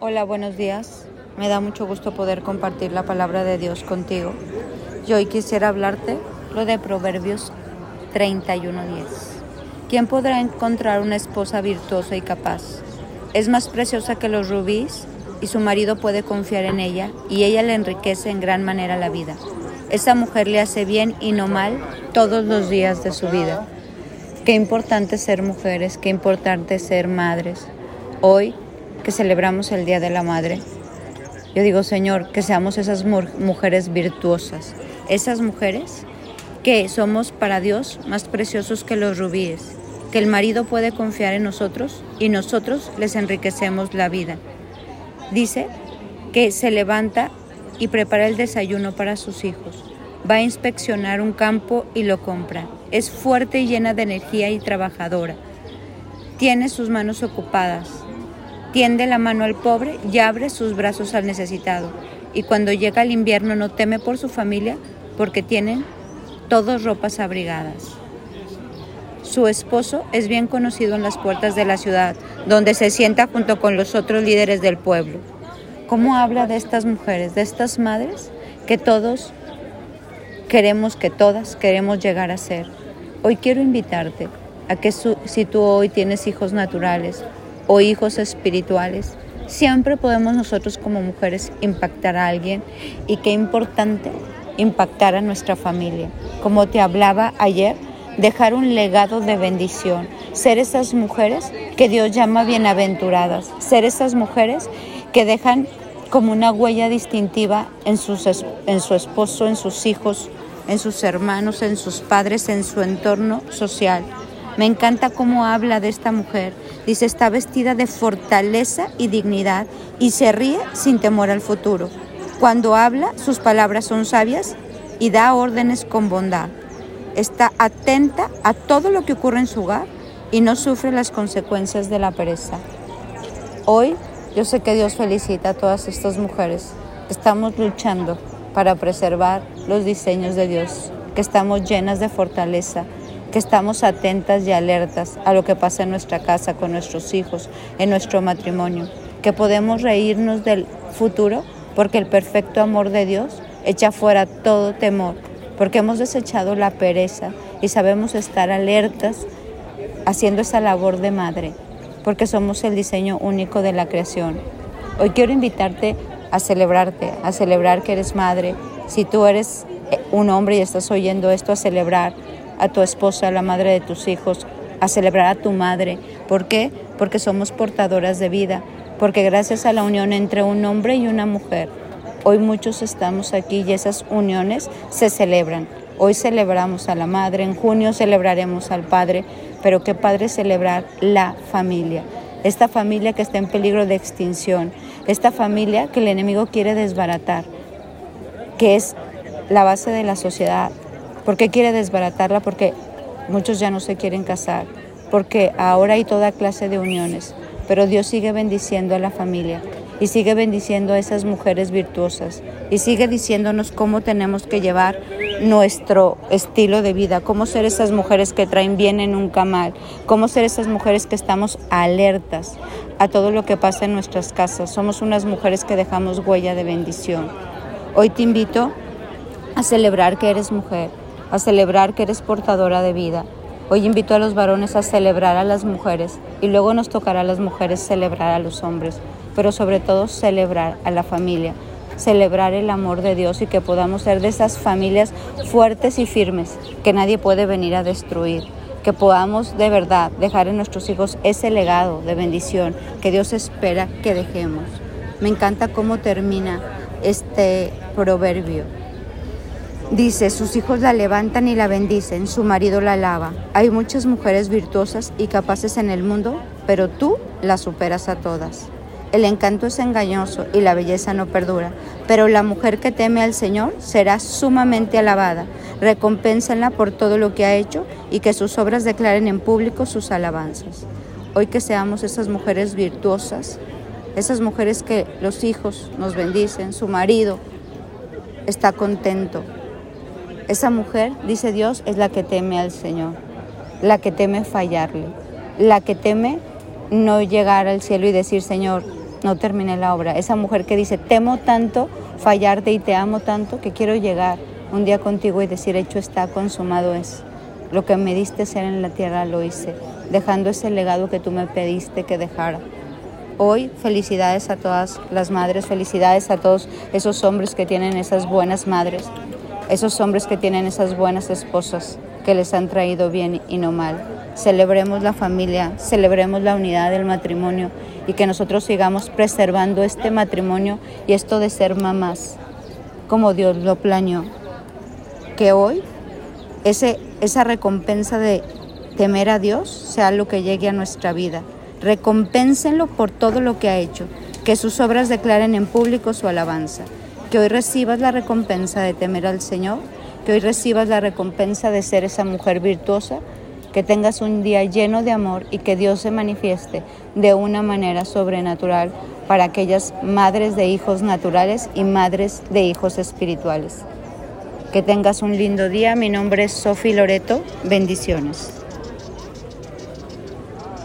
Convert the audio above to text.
Hola, buenos días. Me da mucho gusto poder compartir la palabra de Dios contigo. Yo hoy quisiera hablarte lo de Proverbios 31:10. ¿Quién podrá encontrar una esposa virtuosa y capaz? Es más preciosa que los rubíes y su marido puede confiar en ella y ella le enriquece en gran manera la vida. Esa mujer le hace bien y no mal todos los días de su vida. Qué importante ser mujeres, qué importante ser madres. Hoy celebramos el Día de la Madre, yo digo, Señor, que seamos esas mujeres virtuosas, esas mujeres que somos para Dios más preciosos que los rubíes, que el marido puede confiar en nosotros y nosotros les enriquecemos la vida. Dice que se levanta y prepara el desayuno para sus hijos. Va a inspeccionar un campo y lo compra. Es fuerte y llena de energía y trabajadora. Tiene sus manos ocupadas. Tiende la mano al pobre y abre sus brazos al necesitado. Y cuando llega el invierno no teme por su familia porque tienen todos ropas abrigadas. Su esposo es bien conocido en las puertas de la ciudad, donde se sienta junto con los otros líderes del pueblo. ¿Cómo habla de estas mujeres, de estas madres que todos queremos, que todas queremos llegar a ser? Hoy quiero invitarte a que si tú hoy tienes hijos naturales o hijos espirituales, siempre podemos nosotros como mujeres impactar a alguien y qué importante impactar a nuestra familia. Como te hablaba ayer, dejar un legado de bendición, ser esas mujeres que Dios llama bienaventuradas, ser esas mujeres que dejan como una huella distintiva en, sus, en su esposo, en sus hijos, en sus hermanos, en sus padres, en su entorno social. Me encanta cómo habla de esta mujer. Dice, está vestida de fortaleza y dignidad y se ríe sin temor al futuro. Cuando habla, sus palabras son sabias y da órdenes con bondad está atenta a todo lo que ocurre en su hogar y no sufre las consecuencias de la pereza. Hoy yo sé que Dios felicita a todas estas mujeres estamos luchando para preservar los diseños de Dios, que estamos llenas de fortaleza, que estamos atentas y alertas a lo que pasa en nuestra casa, con nuestros hijos, en nuestro matrimonio, que podemos reírnos del futuro porque el perfecto amor de Dios echa fuera todo temor porque hemos desechado la pereza y sabemos estar alertas haciendo esa labor de madre, porque somos el diseño único de la creación. Hoy quiero invitarte a celebrarte, a celebrar que eres madre. Si tú eres eh, un hombre y estás oyendo esto, a celebrar a tu esposa, a la madre de tus hijos, a celebrar a tu madre. ¿Por qué? Porque somos portadoras de vida, porque gracias a la unión entre un hombre y una mujer, Hoy muchos estamos aquí y esas uniones se celebran. Hoy celebramos a la madre, en junio celebraremos al padre, pero qué padre celebrar la familia. Esta familia que está en peligro de extinción, esta familia que el enemigo quiere desbaratar, que es la base de la sociedad. ¿Por qué quiere desbaratarla? Porque muchos ya no se quieren casar, porque ahora hay toda clase de uniones, pero Dios sigue bendiciendo a la familia y sigue bendiciendo a esas mujeres virtuosas y sigue diciéndonos cómo tenemos que llevar nuestro estilo de vida, cómo ser esas mujeres que traen bien en un camal, cómo ser esas mujeres que estamos alertas a todo lo que pasa en nuestras casas. Somos unas mujeres que dejamos huella de bendición. Hoy te invito a celebrar que eres mujer, a celebrar que eres portadora de vida. Hoy invito a los varones a celebrar a las mujeres y luego nos tocará a las mujeres celebrar a los hombres pero sobre todo celebrar a la familia, celebrar el amor de Dios y que podamos ser de esas familias fuertes y firmes que nadie puede venir a destruir, que podamos de verdad dejar en nuestros hijos ese legado de bendición que Dios espera que dejemos. Me encanta cómo termina este proverbio. Dice, sus hijos la levantan y la bendicen, su marido la alaba. Hay muchas mujeres virtuosas y capaces en el mundo, pero tú las superas a todas. El encanto es engañoso y la belleza no perdura, pero la mujer que teme al Señor será sumamente alabada. Recompénsenla por todo lo que ha hecho y que sus obras declaren en público sus alabanzas. Hoy que seamos esas mujeres virtuosas, esas mujeres que los hijos nos bendicen, su marido está contento. Esa mujer, dice Dios, es la que teme al Señor, la que teme fallarle, la que teme no llegar al cielo y decir, Señor, no terminé la obra. Esa mujer que dice, temo tanto fallarte y te amo tanto que quiero llegar un día contigo y decir, hecho está, consumado es. Lo que me diste ser en la tierra lo hice, dejando ese legado que tú me pediste que dejara. Hoy felicidades a todas las madres, felicidades a todos esos hombres que tienen esas buenas madres, esos hombres que tienen esas buenas esposas que les han traído bien y no mal. Celebremos la familia, celebremos la unidad del matrimonio y que nosotros sigamos preservando este matrimonio y esto de ser mamás como Dios lo planeó. Que hoy esa recompensa de temer a Dios sea lo que llegue a nuestra vida. Recompénsenlo por todo lo que ha hecho, que sus obras declaren en público su alabanza. Que hoy recibas la recompensa de temer al Señor, que hoy recibas la recompensa de ser esa mujer virtuosa, que tengas un día lleno de amor y que Dios se manifieste de una manera sobrenatural para aquellas madres de hijos naturales y madres de hijos espirituales. Que tengas un lindo día. Mi nombre es Sofi Loreto. Bendiciones.